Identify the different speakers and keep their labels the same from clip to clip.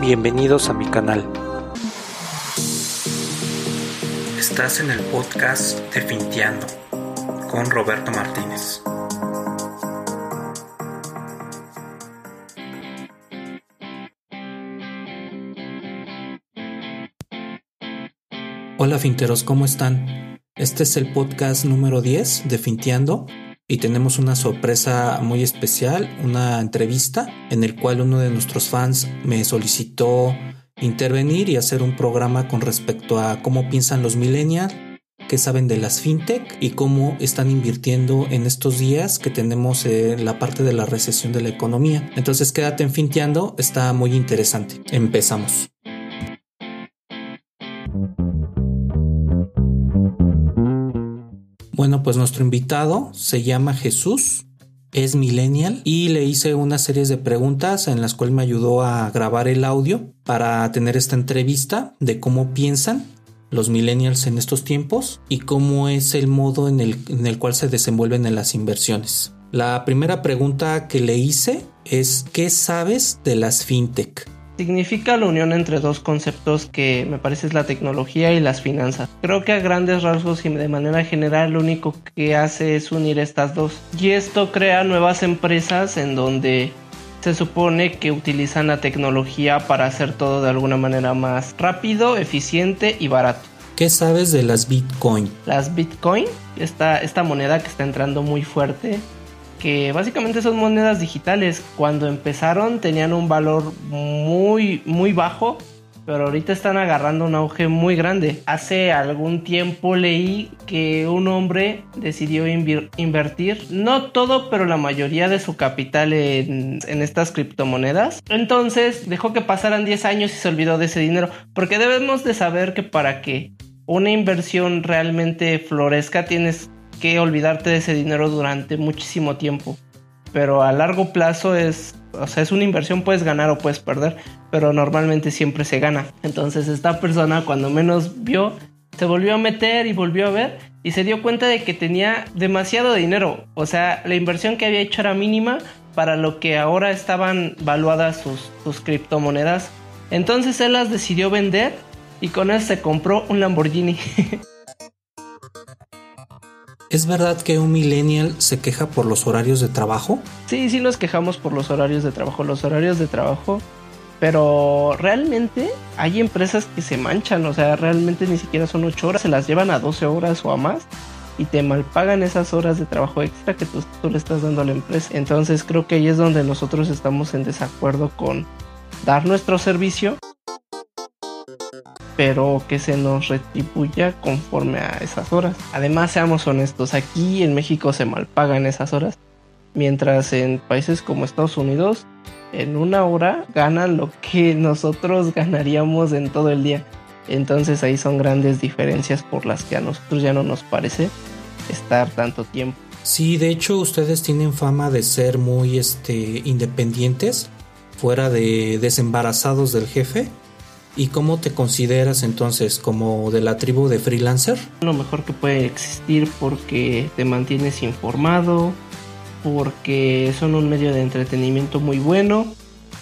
Speaker 1: Bienvenidos a mi canal. Estás en el podcast de Finteando con Roberto Martínez. Hola finteros, ¿cómo están? Este es el podcast número 10 de Finteando y tenemos una sorpresa muy especial, una entrevista en el cual uno de nuestros fans me solicitó intervenir y hacer un programa con respecto a cómo piensan los millennials, qué saben de las fintech y cómo están invirtiendo en estos días que tenemos eh, la parte de la recesión de la economía. Entonces quédate en Finteando, está muy interesante. Empezamos. Bueno, pues nuestro invitado se llama Jesús, es millennial y le hice una serie de preguntas en las cuales me ayudó a grabar el audio para tener esta entrevista de cómo piensan los millennials en estos tiempos y cómo es el modo en el, en el cual se desenvuelven en las inversiones. La primera pregunta que le hice es ¿qué sabes de las fintech?
Speaker 2: Significa la unión entre dos conceptos que me parece es la tecnología y las finanzas. Creo que a grandes rasgos y de manera general lo único que hace es unir estas dos. Y esto crea nuevas empresas en donde se supone que utilizan la tecnología para hacer todo de alguna manera más rápido, eficiente y barato.
Speaker 1: ¿Qué sabes de las Bitcoin?
Speaker 2: Las Bitcoin, esta, esta moneda que está entrando muy fuerte, que básicamente son monedas digitales. Cuando empezaron tenían un valor muy, muy bajo, pero ahorita están agarrando un auge muy grande. Hace algún tiempo leí que un hombre decidió invertir, no todo, pero la mayoría de su capital en, en, estas criptomonedas. Entonces dejó que pasaran 10 años y se olvidó de ese dinero, porque debemos de saber que para que una inversión realmente florezca tienes que olvidarte de ese dinero durante muchísimo tiempo. Pero a largo plazo es, o sea, es una inversión, puedes ganar o puedes perder, pero normalmente siempre se gana. Entonces esta persona cuando menos vio, se volvió a meter y volvió a ver y se dio cuenta de que tenía demasiado dinero. O sea, la inversión que había hecho era mínima para lo que ahora estaban valuadas sus, sus criptomonedas. Entonces él las decidió vender y con eso se compró un Lamborghini.
Speaker 1: ¿Es verdad que un millennial se queja por los horarios de trabajo?
Speaker 2: Sí, sí nos quejamos por los horarios de trabajo, los horarios de trabajo. Pero realmente hay empresas que se manchan, o sea, realmente ni siquiera son 8 horas, se las llevan a 12 horas o a más y te malpagan esas horas de trabajo extra que tú, tú le estás dando a la empresa. Entonces creo que ahí es donde nosotros estamos en desacuerdo con dar nuestro servicio pero que se nos retribuya conforme a esas horas. Además, seamos honestos, aquí en México se malpagan esas horas, mientras en países como Estados Unidos, en una hora ganan lo que nosotros ganaríamos en todo el día. Entonces ahí son grandes diferencias por las que a nosotros ya no nos parece estar tanto tiempo.
Speaker 1: Sí, de hecho ustedes tienen fama de ser muy este, independientes, fuera de desembarazados del jefe. ¿Y cómo te consideras entonces como de la tribu de freelancer?
Speaker 2: Lo mejor que puede existir porque te mantienes informado, porque son un medio de entretenimiento muy bueno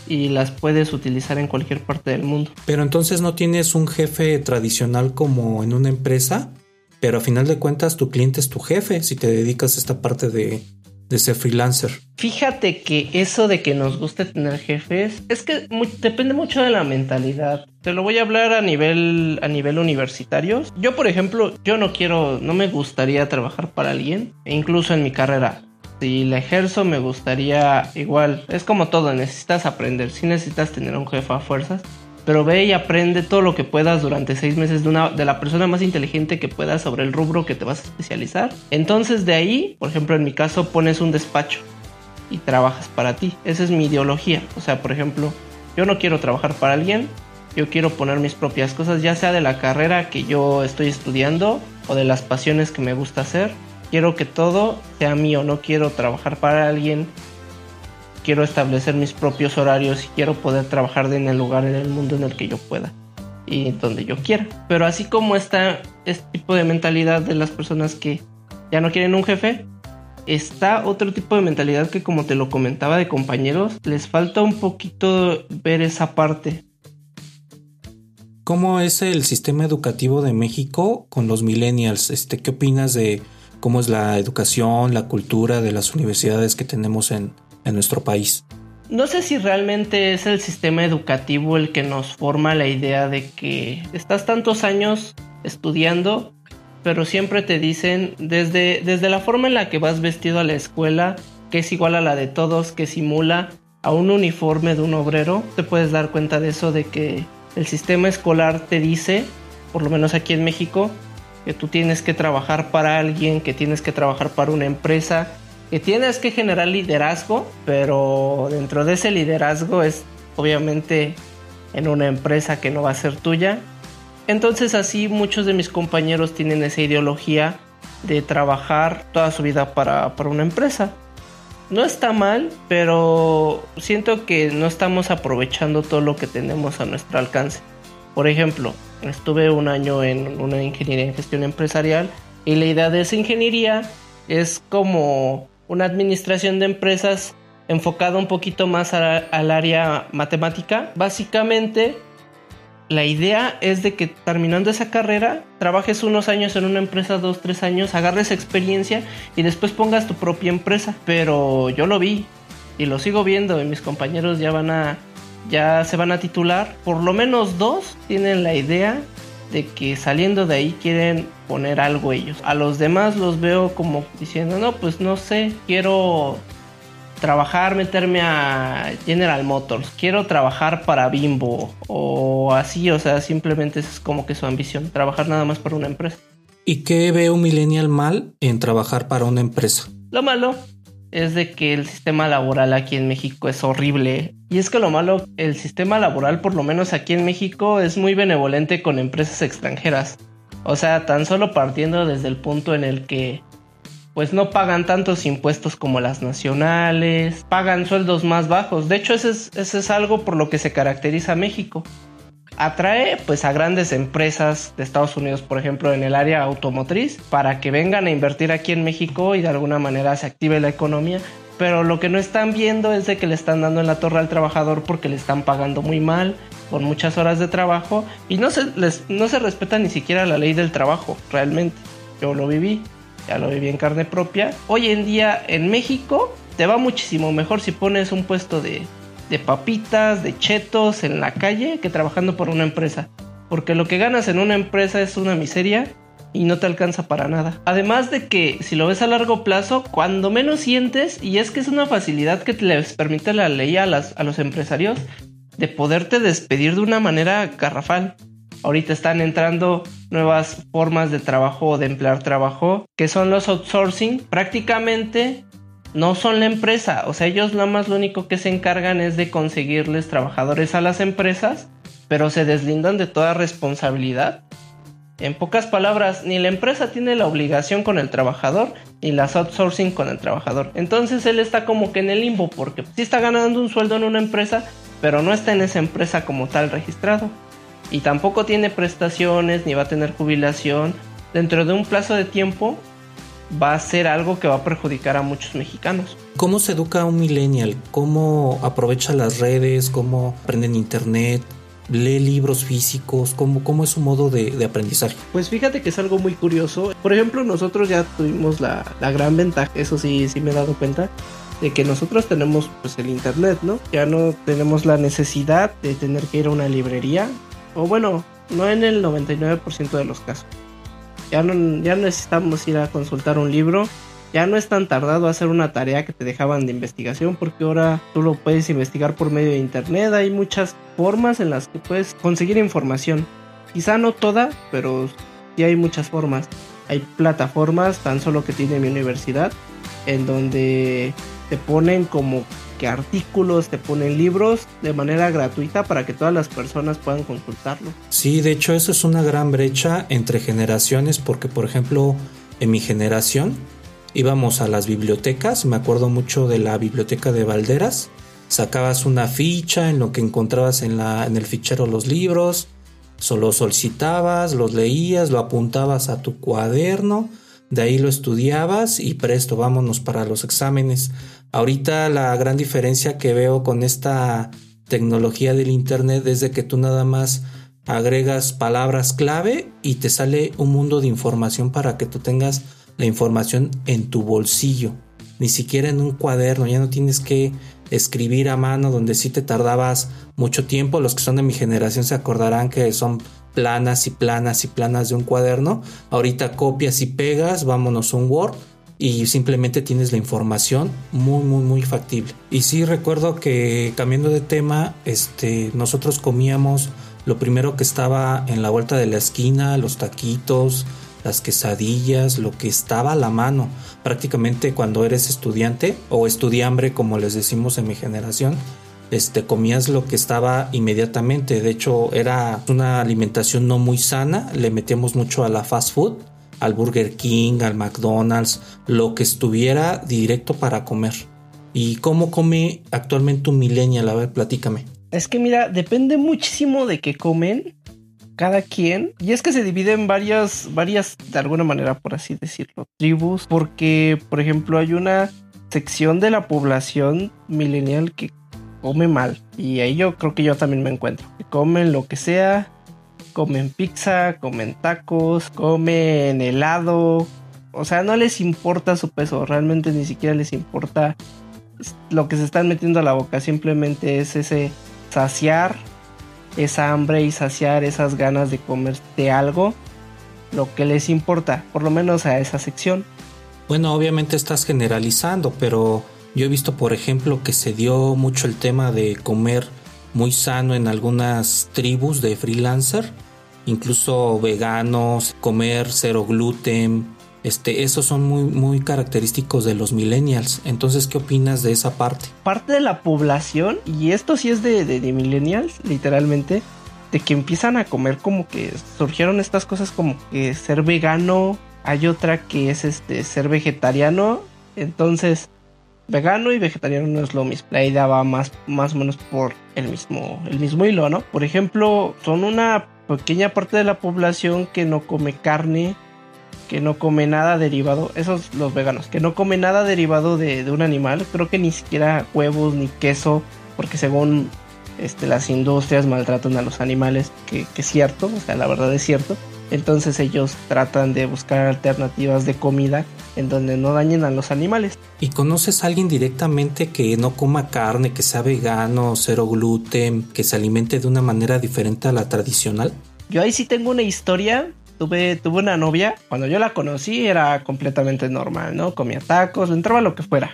Speaker 2: y las puedes utilizar en cualquier parte del mundo.
Speaker 1: Pero entonces no tienes un jefe tradicional como en una empresa, pero a final de cuentas tu cliente es tu jefe si te dedicas a esta parte de de ser freelancer.
Speaker 2: Fíjate que eso de que nos guste tener jefes es que depende mucho de la mentalidad. Te lo voy a hablar a nivel a nivel universitario. Yo, por ejemplo, yo no quiero, no me gustaría trabajar para alguien, e incluso en mi carrera. Si la ejerzo me gustaría igual, es como todo, necesitas aprender, si necesitas tener un jefe a fuerzas, pero ve y aprende todo lo que puedas durante seis meses de, una, de la persona más inteligente que puedas sobre el rubro que te vas a especializar. Entonces de ahí, por ejemplo en mi caso, pones un despacho y trabajas para ti. Esa es mi ideología. O sea, por ejemplo, yo no quiero trabajar para alguien, yo quiero poner mis propias cosas, ya sea de la carrera que yo estoy estudiando o de las pasiones que me gusta hacer. Quiero que todo sea mío, no quiero trabajar para alguien quiero establecer mis propios horarios y quiero poder trabajar en el lugar en el mundo en el que yo pueda y donde yo quiera. Pero así como está este tipo de mentalidad de las personas que ya no quieren un jefe, está otro tipo de mentalidad que como te lo comentaba de compañeros, les falta un poquito ver esa parte.
Speaker 1: ¿Cómo es el sistema educativo de México con los millennials? Este, ¿Qué opinas de cómo es la educación, la cultura de las universidades que tenemos en, nuestro país?
Speaker 2: No sé si realmente es el sistema educativo el que nos forma la idea de que estás tantos años estudiando, pero siempre te dicen desde, desde la forma en la que vas vestido a la escuela, que es igual a la de todos, que simula a un uniforme de un obrero, te puedes dar cuenta de eso, de que el sistema escolar te dice, por lo menos aquí en México, que tú tienes que trabajar para alguien, que tienes que trabajar para una empresa, que tienes que generar liderazgo, pero dentro de ese liderazgo es obviamente en una empresa que no va a ser tuya. Entonces así muchos de mis compañeros tienen esa ideología de trabajar toda su vida para, para una empresa. No está mal, pero siento que no estamos aprovechando todo lo que tenemos a nuestro alcance. Por ejemplo, estuve un año en una ingeniería en gestión empresarial y la idea de esa ingeniería es como una administración de empresas enfocada un poquito más al área matemática. Básicamente, la idea es de que terminando esa carrera, trabajes unos años en una empresa, dos, tres años, agarres experiencia y después pongas tu propia empresa. Pero yo lo vi y lo sigo viendo y mis compañeros ya van a, ya se van a titular. Por lo menos dos tienen la idea de que saliendo de ahí quieren poner algo ellos. A los demás los veo como diciendo, no, pues no sé, quiero trabajar, meterme a General Motors, quiero trabajar para Bimbo o así, o sea, simplemente es como que su ambición, trabajar nada más para una empresa.
Speaker 1: ¿Y qué ve un millennial mal en trabajar para una empresa?
Speaker 2: Lo malo es de que el sistema laboral aquí en México es horrible. Y es que lo malo, el sistema laboral, por lo menos aquí en México, es muy benevolente con empresas extranjeras. O sea, tan solo partiendo desde el punto en el que pues no pagan tantos impuestos como las nacionales, pagan sueldos más bajos. De hecho, ese es, es algo por lo que se caracteriza México atrae pues a grandes empresas de Estados Unidos, por ejemplo, en el área automotriz, para que vengan a invertir aquí en México y de alguna manera se active la economía. Pero lo que no están viendo es de que le están dando en la torre al trabajador porque le están pagando muy mal, con muchas horas de trabajo y no se, les, no se respeta ni siquiera la ley del trabajo, realmente. Yo lo viví, ya lo viví en carne propia. Hoy en día en México te va muchísimo mejor si pones un puesto de de papitas, de chetos en la calle que trabajando por una empresa. Porque lo que ganas en una empresa es una miseria y no te alcanza para nada. Además de que si lo ves a largo plazo, cuando menos sientes, y es que es una facilidad que les permite la ley a, las, a los empresarios de poderte despedir de una manera garrafal. Ahorita están entrando nuevas formas de trabajo o de emplear trabajo, que son los outsourcing. Prácticamente no son la empresa, o sea, ellos nada más lo único que se encargan es de conseguirles trabajadores a las empresas, pero se deslindan de toda responsabilidad. En pocas palabras, ni la empresa tiene la obligación con el trabajador, ni las outsourcing con el trabajador. Entonces él está como que en el limbo, porque sí está ganando un sueldo en una empresa, pero no está en esa empresa como tal registrado. Y tampoco tiene prestaciones, ni va a tener jubilación. Dentro de un plazo de tiempo, va a ser algo que va a perjudicar a muchos mexicanos.
Speaker 1: ¿Cómo se educa a un millennial? ¿Cómo aprovecha las redes? ¿Cómo aprende en internet? lee libros físicos? ¿Cómo, cómo es su modo de, aprendizaje?
Speaker 2: Pues fíjate que es algo muy curioso. Por ejemplo, nosotros ya tuvimos la, la, gran ventaja, eso sí, sí me he dado cuenta, de que nosotros tenemos pues el internet, ¿no? Ya no tenemos la necesidad de tener que ir a una librería, o bueno, no en el 99% de los casos. Ya no, ya necesitamos ir a consultar un libro. Ya no es tan tardado hacer una tarea que te dejaban de investigación porque ahora tú lo puedes investigar por medio de internet. Hay muchas formas en las que puedes conseguir información. Quizá no toda, pero sí hay muchas formas. Hay plataformas tan solo que tiene mi universidad en donde te ponen como que artículos, te ponen libros de manera gratuita para que todas las personas puedan consultarlo.
Speaker 1: Sí, de hecho eso es una gran brecha entre generaciones porque por ejemplo en mi generación íbamos a las bibliotecas, me acuerdo mucho de la biblioteca de Valderas, sacabas una ficha en lo que encontrabas en, la, en el fichero los libros, solo solicitabas, los leías, lo apuntabas a tu cuaderno, de ahí lo estudiabas y presto, vámonos para los exámenes. Ahorita la gran diferencia que veo con esta tecnología del Internet es de que tú nada más agregas palabras clave y te sale un mundo de información para que tú tengas la información en tu bolsillo, ni siquiera en un cuaderno, ya no tienes que escribir a mano donde sí te tardabas mucho tiempo, los que son de mi generación se acordarán que son planas y planas y planas de un cuaderno, ahorita copias y pegas, vámonos un Word y simplemente tienes la información muy muy muy factible. Y sí recuerdo que cambiando de tema, este nosotros comíamos lo primero que estaba en la vuelta de la esquina, los taquitos, las quesadillas, lo que estaba a la mano. Prácticamente cuando eres estudiante o estudiambre como les decimos en mi generación, este comías lo que estaba inmediatamente. De hecho, era una alimentación no muy sana, le metíamos mucho a la fast food, al Burger King, al McDonald's, lo que estuviera directo para comer. ¿Y cómo come actualmente un millennial? A ver, platícame.
Speaker 2: Es que mira, depende muchísimo de qué comen cada quien. Y es que se divide en varias, varias, de alguna manera, por así decirlo, tribus. Porque, por ejemplo, hay una sección de la población millennial que come mal. Y ahí yo creo que yo también me encuentro. Que comen lo que sea. Comen pizza, comen tacos, comen helado. O sea, no les importa su peso. Realmente ni siquiera les importa lo que se están metiendo a la boca. Simplemente es ese saciar esa hambre y saciar esas ganas de comerte algo, lo que les importa, por lo menos a esa sección.
Speaker 1: Bueno, obviamente estás generalizando, pero yo he visto, por ejemplo, que se dio mucho el tema de comer muy sano en algunas tribus de freelancer, incluso veganos, comer cero gluten, este, esos son muy, muy característicos de los millennials. Entonces, ¿qué opinas de esa parte?
Speaker 2: Parte de la población, y esto sí es de, de, millennials, literalmente, de que empiezan a comer como que surgieron estas cosas como que ser vegano, hay otra que es este ser vegetariano, entonces vegano y vegetariano no es lo mismo. La idea va más, más o menos por el mismo, el mismo hilo, ¿no? Por ejemplo, son una pequeña parte de la población que no come carne, que no come nada derivado, esos los veganos, que no come nada derivado de, un animal, creo que ni siquiera huevos ni queso, porque según este, las industrias maltratan a los animales, que, es cierto, o sea, la verdad es cierto. Entonces ellos tratan de buscar alternativas de comida en donde no dañen a los animales.
Speaker 1: ¿Y conoces a alguien directamente que no coma carne, que sea vegano, cero gluten, que se alimente de una manera diferente a la tradicional?
Speaker 2: Yo ahí sí tengo una historia tuve, una novia, cuando yo la conocí era completamente normal, ¿no? Comía tacos, le entraba lo que fuera.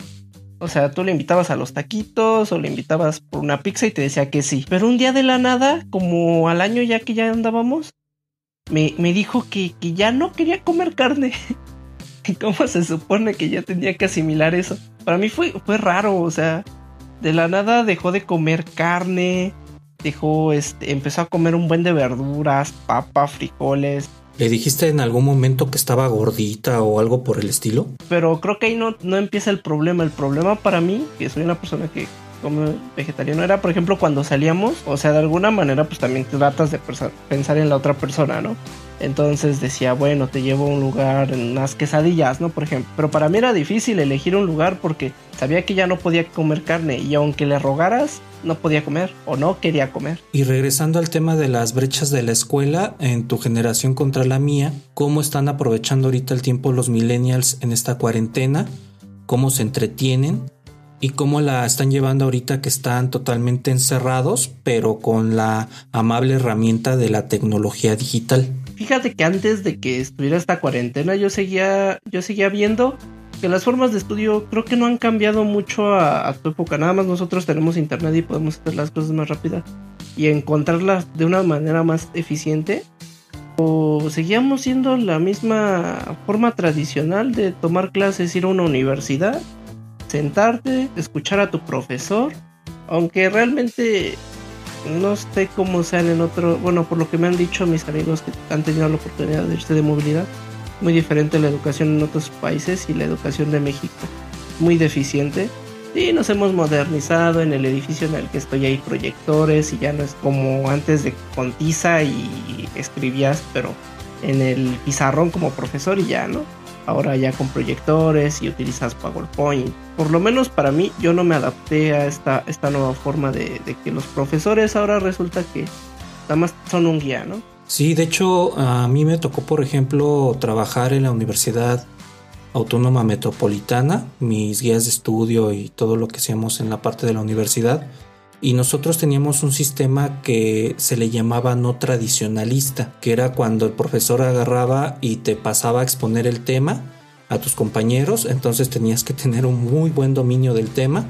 Speaker 2: O sea, tú le invitabas a los taquitos o le invitabas por una pizza y te decía que sí. Pero un día de la nada, como al año ya que ya andábamos, me, me dijo que, que ya no quería comer carne. ¿Cómo se supone que ya tenía que asimilar eso? Para mí fue, fue raro, o sea, de la nada dejó de comer carne, dejó, este, empezó a comer un buen de verduras, papas, frijoles,
Speaker 1: ¿Le dijiste en algún momento que estaba gordita o algo por el estilo?
Speaker 2: Pero creo que ahí no, no empieza el problema. El problema para mí, que soy una persona que vegetariano, era por ejemplo cuando salíamos, o sea, de alguna manera pues también tratas de pensar en la otra persona, ¿no? Entonces decía, bueno, te llevo a un lugar en unas quesadillas, ¿no? Por ejemplo. Pero para mí era difícil elegir un lugar porque sabía que ya no podía comer carne y aunque le rogaras, no podía comer o no quería comer.
Speaker 1: Y regresando al tema de las brechas de la escuela, en tu generación contra la mía, ¿cómo están aprovechando ahorita el tiempo los millennials en esta cuarentena? ¿Cómo se entretienen? ¿Y cómo la están llevando ahorita que están totalmente encerrados, pero con la amable herramienta de la tecnología digital?
Speaker 2: Fíjate que antes de que estuviera esta cuarentena yo seguía, yo seguía viendo que las formas de estudio creo que no han cambiado mucho a, tu época. Nada más nosotros tenemos internet y podemos hacer las cosas más rápidas y encontrarlas de una manera más eficiente. O seguíamos siendo la misma forma tradicional de tomar clases, ir a una universidad, sentarte, escuchar a tu profesor. Aunque realmente no sé cómo sean en otro, bueno, por lo que me han dicho mis amigos que han tenido la oportunidad de irse de movilidad, muy diferente la educación en otros países y la educación de México. Muy deficiente. Y nos hemos modernizado en el edificio en el que estoy hay proyectores y ya no es como antes de con tiza y escribías, pero en el pizarrón como profesor y ya, ¿no? Ahora ya con proyectores y utilizas PowerPoint. Por lo menos para mí yo no me adapté a esta, esta nueva forma de, que los profesores ahora resulta que nada más son un guía, ¿no?
Speaker 1: Sí, de hecho a mí me tocó, por ejemplo, trabajar en la Universidad Autónoma Metropolitana, mis guías de estudio y todo lo que hacíamos en la parte de la universidad. Y nosotros teníamos un sistema que se le llamaba no tradicionalista, que era cuando el profesor agarraba y te pasaba a exponer el tema a tus compañeros, entonces tenías que tener un muy buen dominio del tema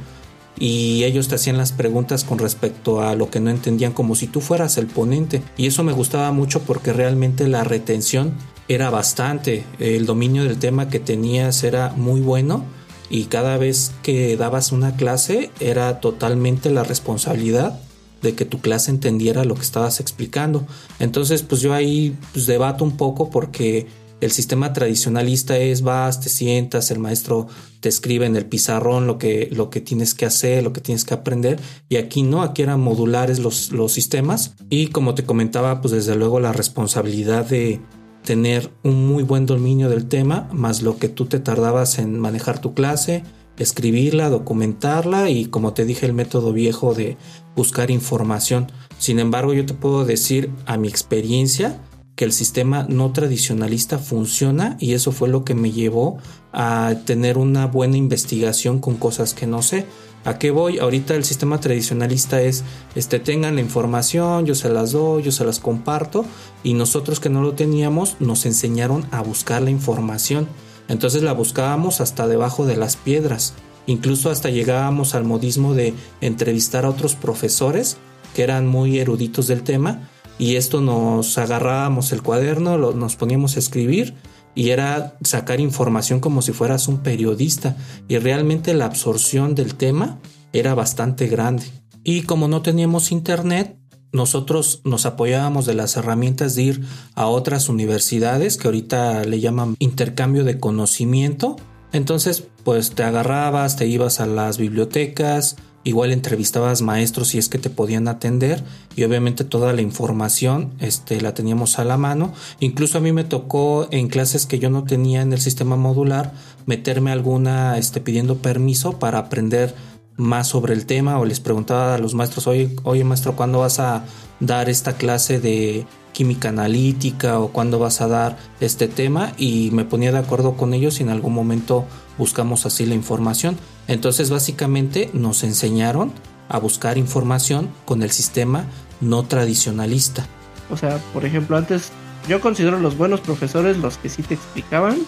Speaker 1: y ellos te hacían las preguntas con respecto a lo que no entendían como si tú fueras el ponente. Y eso me gustaba mucho porque realmente la retención era bastante el dominio del tema que tenías era muy bueno y cada vez que dabas una clase era totalmente la responsabilidad de que tu clase entendiera lo que estabas explicando entonces pues yo ahí pues, debato un poco porque el sistema tradicionalista es vas, te sientas, el maestro te escribe en el pizarrón lo que, lo que tienes que hacer, lo que tienes que aprender. Y aquí no, aquí eran modulares los, los sistemas. Y como te comentaba, pues desde luego la responsabilidad de tener un muy buen dominio del tema, más lo que tú te tardabas en manejar tu clase, escribirla, documentarla y como te dije el método viejo de buscar información. Sin embargo, yo te puedo decir a mi experiencia, que el sistema no tradicionalista funciona y eso fue lo que me llevó a tener una buena investigación con cosas que no sé. ¿A qué voy? Ahorita el sistema tradicionalista es, este, tengan la información, yo se las doy, yo se las comparto y nosotros que no lo teníamos nos enseñaron a buscar la información. Entonces la buscábamos hasta debajo de las piedras. Incluso hasta llegábamos al modismo de entrevistar a otros profesores que eran muy eruditos del tema y esto nos agarrábamos el cuaderno, nos poníamos a escribir y era sacar información como si fueras un periodista y realmente la absorción del tema era bastante grande. Y como no teníamos internet, nosotros nos apoyábamos de las herramientas de ir a otras universidades que ahorita le llaman intercambio de conocimiento. Entonces, pues te agarrabas, te ibas a las bibliotecas, igual entrevistabas maestros si es que te podían atender y obviamente toda la información este, la teníamos a la mano. Incluso a mí me tocó en clases que yo no tenía en el sistema modular meterme alguna este, pidiendo permiso para aprender más sobre el tema o les preguntaba a los maestros, oye, oye maestro, ¿cuándo vas a dar esta clase de química analítica o cuándo vas a dar este tema y me ponía de acuerdo con ellos y en algún momento buscamos así la información. Entonces básicamente nos enseñaron a buscar información con el sistema no tradicionalista.
Speaker 2: O sea, por ejemplo, antes yo considero los buenos profesores los que sí te explicaban,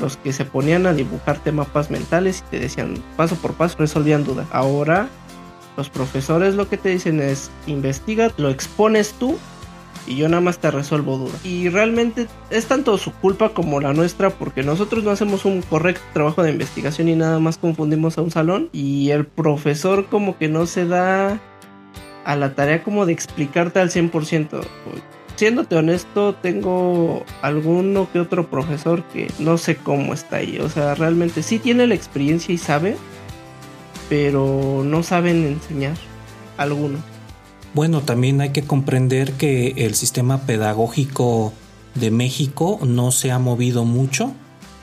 Speaker 2: los que se ponían a dibujarte mapas mentales y te decían paso por paso, resolvían dudas. Ahora los profesores lo que te dicen es investiga, lo expones tú y yo nada más te resuelvo dudas. Y realmente es tanto su culpa como la nuestra porque nosotros no hacemos un correcto trabajo de investigación y nada más confundimos a un salón y el profesor como que no se da a la tarea como de explicarte al 100%. Siéndote honesto, tengo alguno que otro profesor que no sé cómo está ahí. O sea, realmente sí tiene la experiencia y sabe, pero no saben enseñar alguno.
Speaker 1: Bueno, también hay que comprender que el sistema pedagógico de México no se ha movido mucho.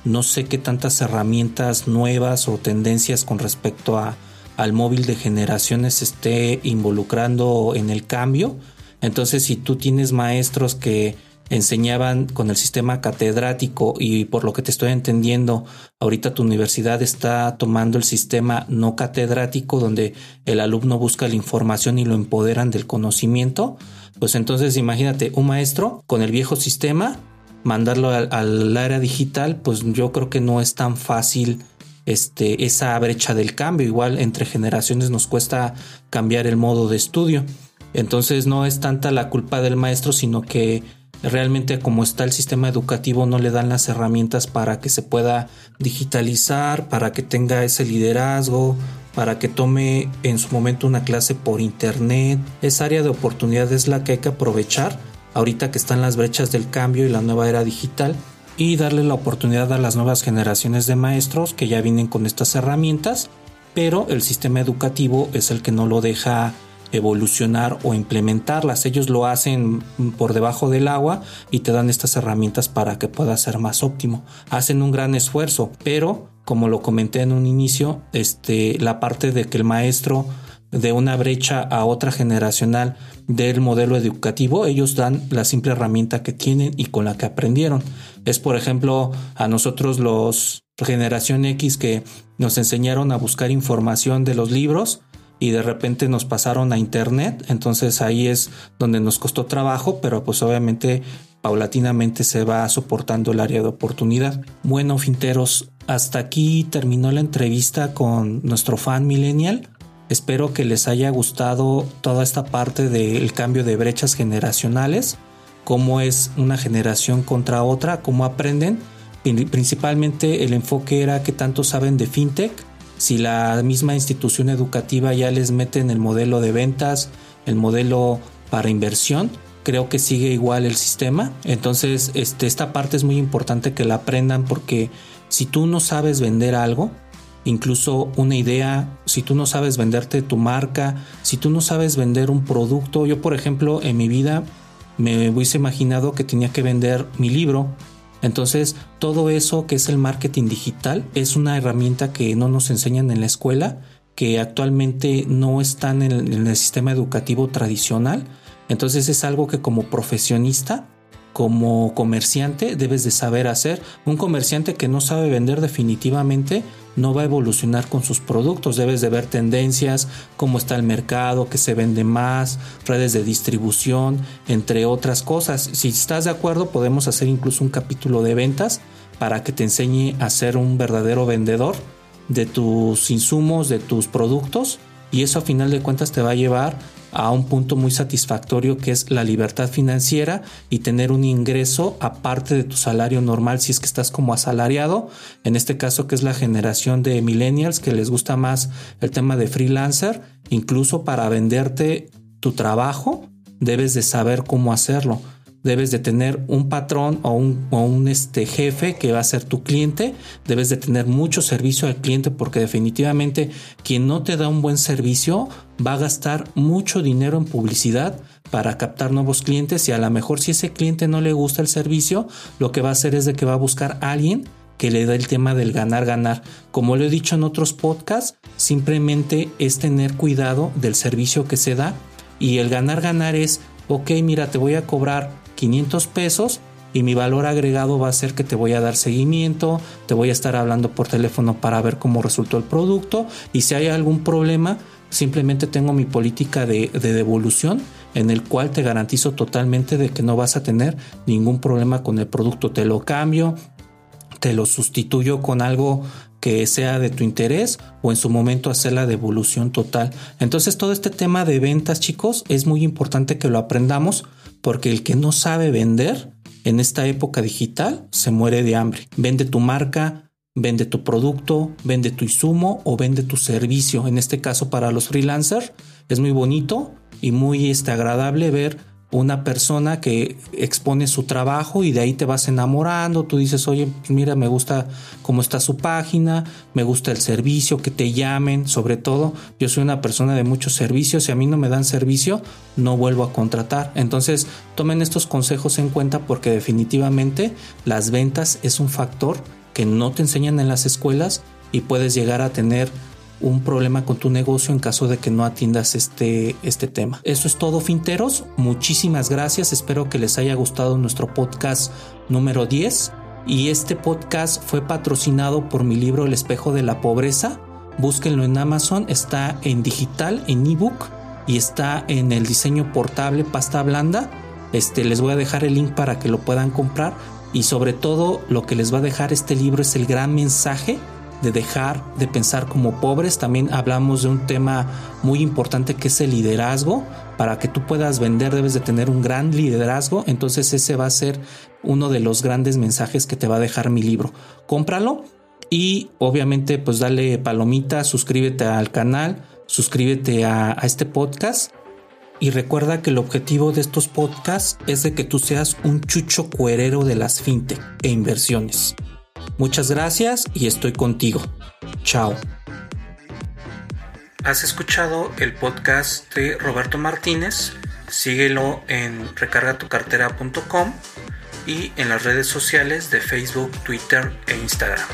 Speaker 1: No sé qué tantas herramientas nuevas o tendencias con respecto a, al móvil de generaciones esté involucrando en el cambio. Entonces, si tú tienes maestros que enseñaban con el sistema catedrático y por lo que te estoy entendiendo, ahorita tu universidad está tomando el sistema no catedrático donde el alumno busca la información y lo empoderan del conocimiento, pues entonces imagínate un maestro con el viejo sistema, mandarlo al, área digital, pues yo creo que no es tan fácil este, esa brecha del cambio. Igual entre generaciones nos cuesta cambiar el modo de estudio. Entonces no es tanta la culpa del maestro, sino que realmente como está el sistema educativo no le dan las herramientas para que se pueda digitalizar, para que tenga ese liderazgo, para que tome en su momento una clase por internet. Esa área de oportunidad es la que hay que aprovechar ahorita que están las brechas del cambio y la nueva era digital y darle la oportunidad a las nuevas generaciones de maestros que ya vienen con estas herramientas, pero el sistema educativo es el que no lo deja evolucionar o implementarlas. Ellos lo hacen por debajo del agua y te dan estas herramientas para que pueda ser más óptimo. Hacen un gran esfuerzo, pero como lo comenté en un inicio, este, la parte de que el maestro de una brecha a otra generacional del modelo educativo, ellos dan la simple herramienta que tienen y con la que aprendieron. Es, por ejemplo, a nosotros los generación X que nos enseñaron a buscar información de los libros y de repente nos pasaron a internet, entonces ahí es donde nos costó trabajo, pero pues obviamente paulatinamente se va soportando el área de oportunidad. Bueno, finteros, hasta aquí terminó la entrevista con nuestro fan millennial. Espero que les haya gustado toda esta parte del cambio de brechas generacionales, cómo es una generación contra otra, cómo aprenden. Principalmente el enfoque era que tanto saben de fintech, si la misma institución educativa ya les mete en el modelo de ventas, el modelo para inversión, creo que sigue igual el sistema. Entonces, este, esta parte es muy importante que la aprendan porque si tú no sabes vender algo, incluso una idea, si tú no sabes venderte tu marca, si tú no sabes vender un producto, yo por ejemplo en mi vida me hubiese imaginado que tenía que vender mi libro. Entonces, todo eso que es el marketing digital es una herramienta que no nos enseñan en la escuela, que actualmente no están en el, sistema educativo tradicional. Entonces es algo que como profesionista como comerciante debes de saber hacer. Un comerciante que no sabe vender definitivamente no va a evolucionar con sus productos. Debes de ver tendencias, cómo está el mercado, qué se vende más, redes de distribución, entre otras cosas. Si estás de acuerdo, podemos hacer incluso un capítulo de ventas para que te enseñe a ser un verdadero vendedor de tus insumos, de tus productos y eso a final de cuentas te va a llevar a un punto muy satisfactorio que es la libertad financiera y tener un ingreso aparte de tu salario normal si es que estás como asalariado, en este caso que es la generación de millennials que les gusta más el tema de freelancer, incluso para venderte tu trabajo debes de saber cómo hacerlo debes de tener un patrón o un, un este jefe que va a ser tu cliente, debes de tener mucho servicio al cliente porque definitivamente quien no te da un buen servicio va a gastar mucho dinero en publicidad para captar nuevos clientes y a lo mejor si ese cliente no le gusta el servicio, lo que va a hacer es de que va a buscar a alguien que le da el tema del ganar ganar. Como lo he dicho en otros podcasts, simplemente es tener cuidado del servicio que se da y el ganar ganar es, ok, mira, te voy a cobrar 500 pesos y mi valor agregado va a ser que te voy a dar seguimiento, te voy a estar hablando por teléfono para ver cómo resultó el producto y si hay algún problema, simplemente tengo mi política de, devolución en el cual te garantizo totalmente de que no vas a tener ningún problema con el producto, te lo cambio, te lo sustituyo con algo que sea de tu interés o en su momento hacer la devolución total. Entonces todo este tema de ventas chicos es muy importante que lo aprendamos porque el que no sabe vender en esta época digital se muere de hambre. Vende tu marca, vende tu producto, vende tu insumo o vende tu servicio. En este caso para los freelancers es muy bonito y muy este, agradable ver una persona que expone su trabajo y de ahí te vas enamorando, tú dices, oye, mira, me gusta cómo está su página, me gusta el servicio, que te llamen, sobre todo, yo soy una persona de muchos servicios, si a mí no me dan servicio, no vuelvo a contratar. Entonces, tomen estos consejos en cuenta porque definitivamente las ventas es un factor que no te enseñan en las escuelas y puedes llegar a tener un problema con tu negocio en caso de que no atiendas este, este tema. Eso es todo, finteros. Muchísimas gracias. Espero que les haya gustado nuestro podcast número 10. Y este podcast fue patrocinado por mi libro El espejo de la pobreza. Búsquenlo en Amazon. Está en digital, en ebook y está en el diseño portable pasta blanda. Este, les voy a dejar el link para que lo puedan comprar. Y sobre todo, lo que les va a dejar este libro es el gran mensaje de dejar de pensar como pobres. También hablamos de un tema muy importante que es el liderazgo. Para que tú puedas vender debes de tener un gran liderazgo. Entonces ese va a ser uno de los grandes mensajes que te va a dejar mi libro. Cómpralo y obviamente pues dale palomita, suscríbete al canal, suscríbete a, este podcast. Y recuerda que el objetivo de estos podcasts es de que tú seas un chucho cuerero de las fintech e inversiones. Muchas gracias y estoy contigo. Chao. ¿Has escuchado el podcast de Roberto Martínez? Síguelo en recargatucartera.com y en las redes sociales de Facebook, Twitter e Instagram.